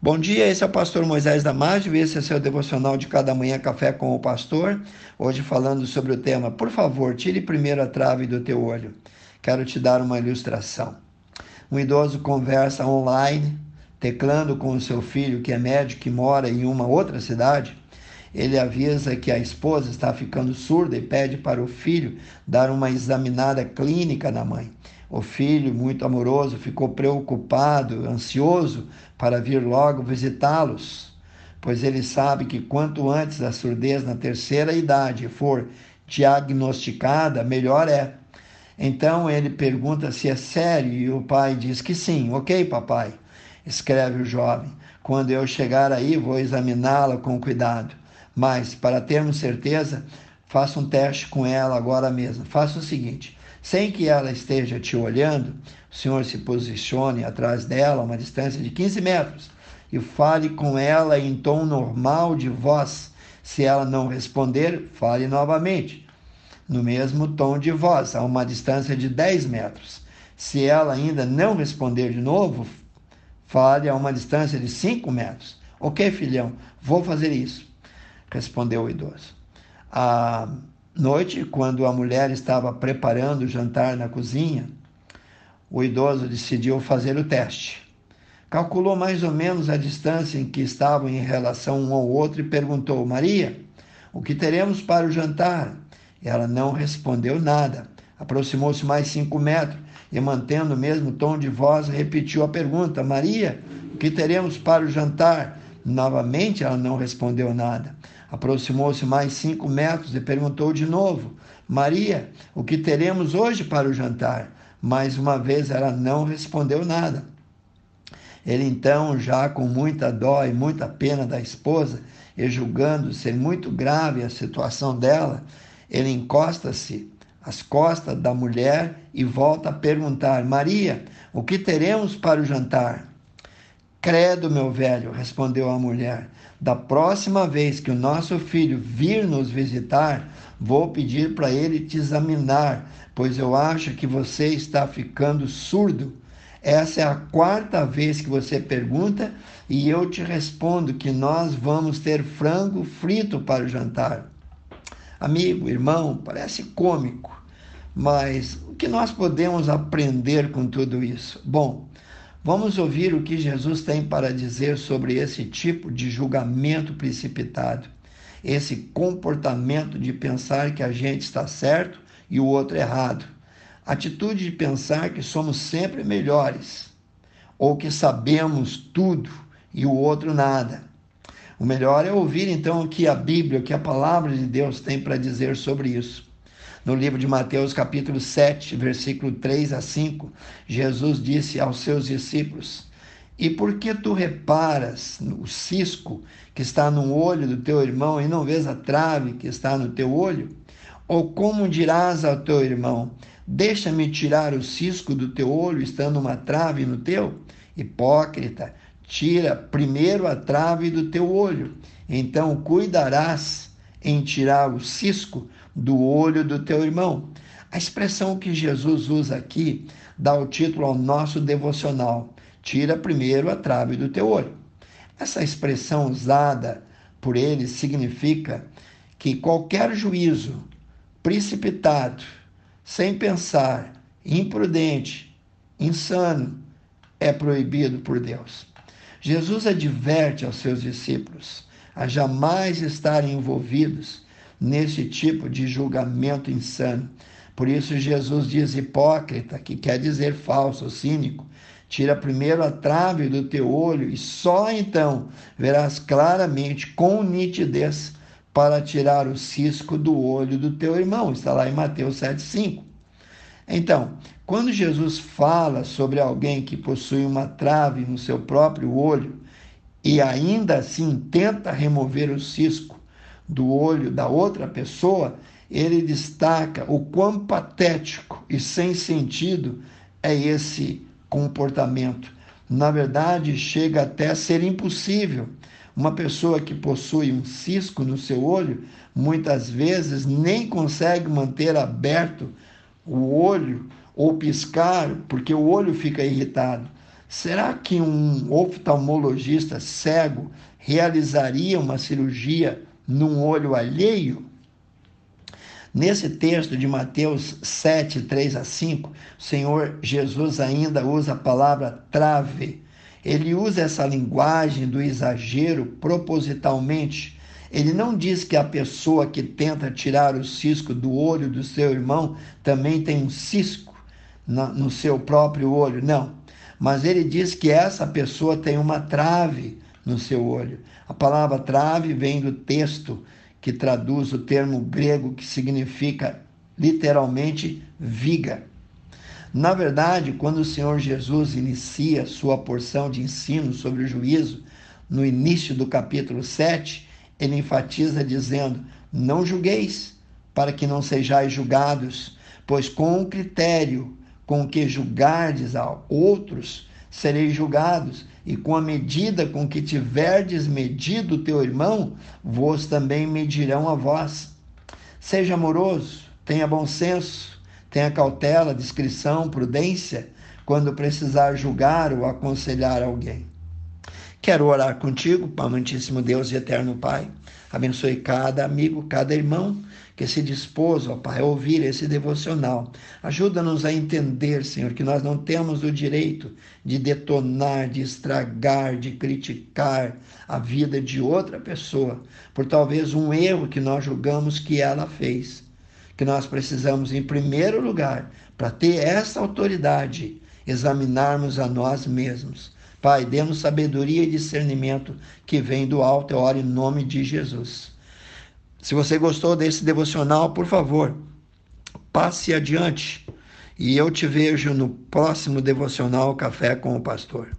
Bom dia, esse é o pastor Moisés Damásio, esse é seu devocional de cada manhã café com o pastor. Hoje falando sobre o tema, por favor, tire primeiro a trave do teu olho. Quero te dar uma ilustração. Um idoso conversa online, teclando com o seu filho, que é médico e mora em uma outra cidade. Ele avisa que a esposa está ficando surda e pede para o filho dar uma examinada clínica na mãe. O filho, muito amoroso, ficou preocupado, ansioso para vir logo visitá-los, pois ele sabe que quanto antes a surdez na terceira idade for diagnosticada, melhor é. Então ele pergunta se é sério e o pai diz que sim. Ok, papai, escreve o jovem. Quando eu chegar aí, vou examiná-la com cuidado. Mas, para termos certeza, faça um teste com ela agora mesmo. Faça o seguinte: sem que ela esteja te olhando, o senhor se posicione atrás dela, a uma distância de 15 metros, e fale com ela em tom normal de voz. Se ela não responder, fale novamente, no mesmo tom de voz, a uma distância de 10 metros. Se ela ainda não responder de novo, fale a uma distância de 5 metros. Ok, filhão, vou fazer isso, respondeu o idoso. A noite, quando a mulher estava preparando o jantar na cozinha, o idoso decidiu fazer o teste. Calculou mais ou menos a distância em que estavam em relação um ao outro e perguntou: Maria, o que teremos para o jantar? Ela não respondeu nada. Aproximou-se mais cinco metros e, mantendo o mesmo tom de voz, repetiu a pergunta: Maria, o que teremos para o jantar? Novamente ela não respondeu nada. Aproximou-se mais cinco metros e perguntou de novo: Maria, o que teremos hoje para o jantar? Mais uma vez ela não respondeu nada. Ele então, já com muita dó e muita pena da esposa, e julgando ser muito grave a situação dela, ele encosta-se às costas da mulher e volta a perguntar: Maria, o que teremos para o jantar? Credo, meu velho, respondeu a mulher. Da próxima vez que o nosso filho vir nos visitar, vou pedir para ele te examinar, pois eu acho que você está ficando surdo. Essa é a quarta vez que você pergunta e eu te respondo que nós vamos ter frango frito para o jantar. Amigo, irmão, parece cômico, mas o que nós podemos aprender com tudo isso? Bom, Vamos ouvir o que Jesus tem para dizer sobre esse tipo de julgamento precipitado, esse comportamento de pensar que a gente está certo e o outro errado, atitude de pensar que somos sempre melhores ou que sabemos tudo e o outro nada. O melhor é ouvir então o que a Bíblia, o que a palavra de Deus tem para dizer sobre isso. No livro de Mateus, capítulo 7, versículo 3 a 5, Jesus disse aos seus discípulos: E por que tu reparas no cisco que está no olho do teu irmão e não vês a trave que está no teu olho? Ou como dirás ao teu irmão: Deixa-me tirar o cisco do teu olho, estando uma trave no teu? Hipócrita, tira primeiro a trave do teu olho, então cuidarás em tirar o cisco do olho do teu irmão. A expressão que Jesus usa aqui dá o título ao nosso devocional: tira primeiro a trave do teu olho. Essa expressão usada por ele significa que qualquer juízo precipitado, sem pensar, imprudente, insano, é proibido por Deus. Jesus adverte aos seus discípulos a jamais estarem envolvidos nesse tipo de julgamento insano. Por isso, Jesus diz hipócrita, que quer dizer falso, cínico. Tira primeiro a trave do teu olho e só então verás claramente, com nitidez, para tirar o cisco do olho do teu irmão. Está lá em Mateus 7,5. Então, quando Jesus fala sobre alguém que possui uma trave no seu próprio olho e ainda assim tenta remover o cisco, do olho da outra pessoa, ele destaca o quão patético e sem sentido é esse comportamento. Na verdade, chega até a ser impossível. Uma pessoa que possui um cisco no seu olho, muitas vezes nem consegue manter aberto o olho ou piscar, porque o olho fica irritado. Será que um oftalmologista cego realizaria uma cirurgia num olho alheio? Nesse texto de Mateus 7, 3 a 5, o Senhor Jesus ainda usa a palavra trave. Ele usa essa linguagem do exagero propositalmente. Ele não diz que a pessoa que tenta tirar o cisco do olho do seu irmão também tem um cisco no seu próprio olho. Não. Mas ele diz que essa pessoa tem uma trave no seu olho. A palavra trave vem do texto que traduz o termo grego que significa literalmente viga. Na verdade, quando o Senhor Jesus inicia sua porção de ensino sobre o juízo, no início do capítulo 7, ele enfatiza dizendo: Não julgueis, para que não sejais julgados, pois com o critério com que julgardes a outros, sereis julgados, e com a medida com que tiverdes medido teu irmão, vos também medirão a vós. Seja amoroso, tenha bom senso, tenha cautela, discrição, prudência, quando precisar julgar ou aconselhar alguém. Quero orar contigo, amantíssimo Deus e eterno Pai. Abençoe cada amigo, cada irmão que se dispôs, ó Pai, a ouvir esse devocional. Ajuda-nos a entender, Senhor, que nós não temos o direito de detonar, de estragar, de criticar a vida de outra pessoa por talvez um erro que nós julgamos que ela fez. Que nós precisamos, em primeiro lugar, para ter essa autoridade, examinarmos a nós mesmos Pai, dê-nos sabedoria e discernimento que vem do alto. Eu oro em nome de Jesus. Se você gostou desse devocional, por favor, passe adiante. E eu te vejo no próximo devocional Café com o Pastor.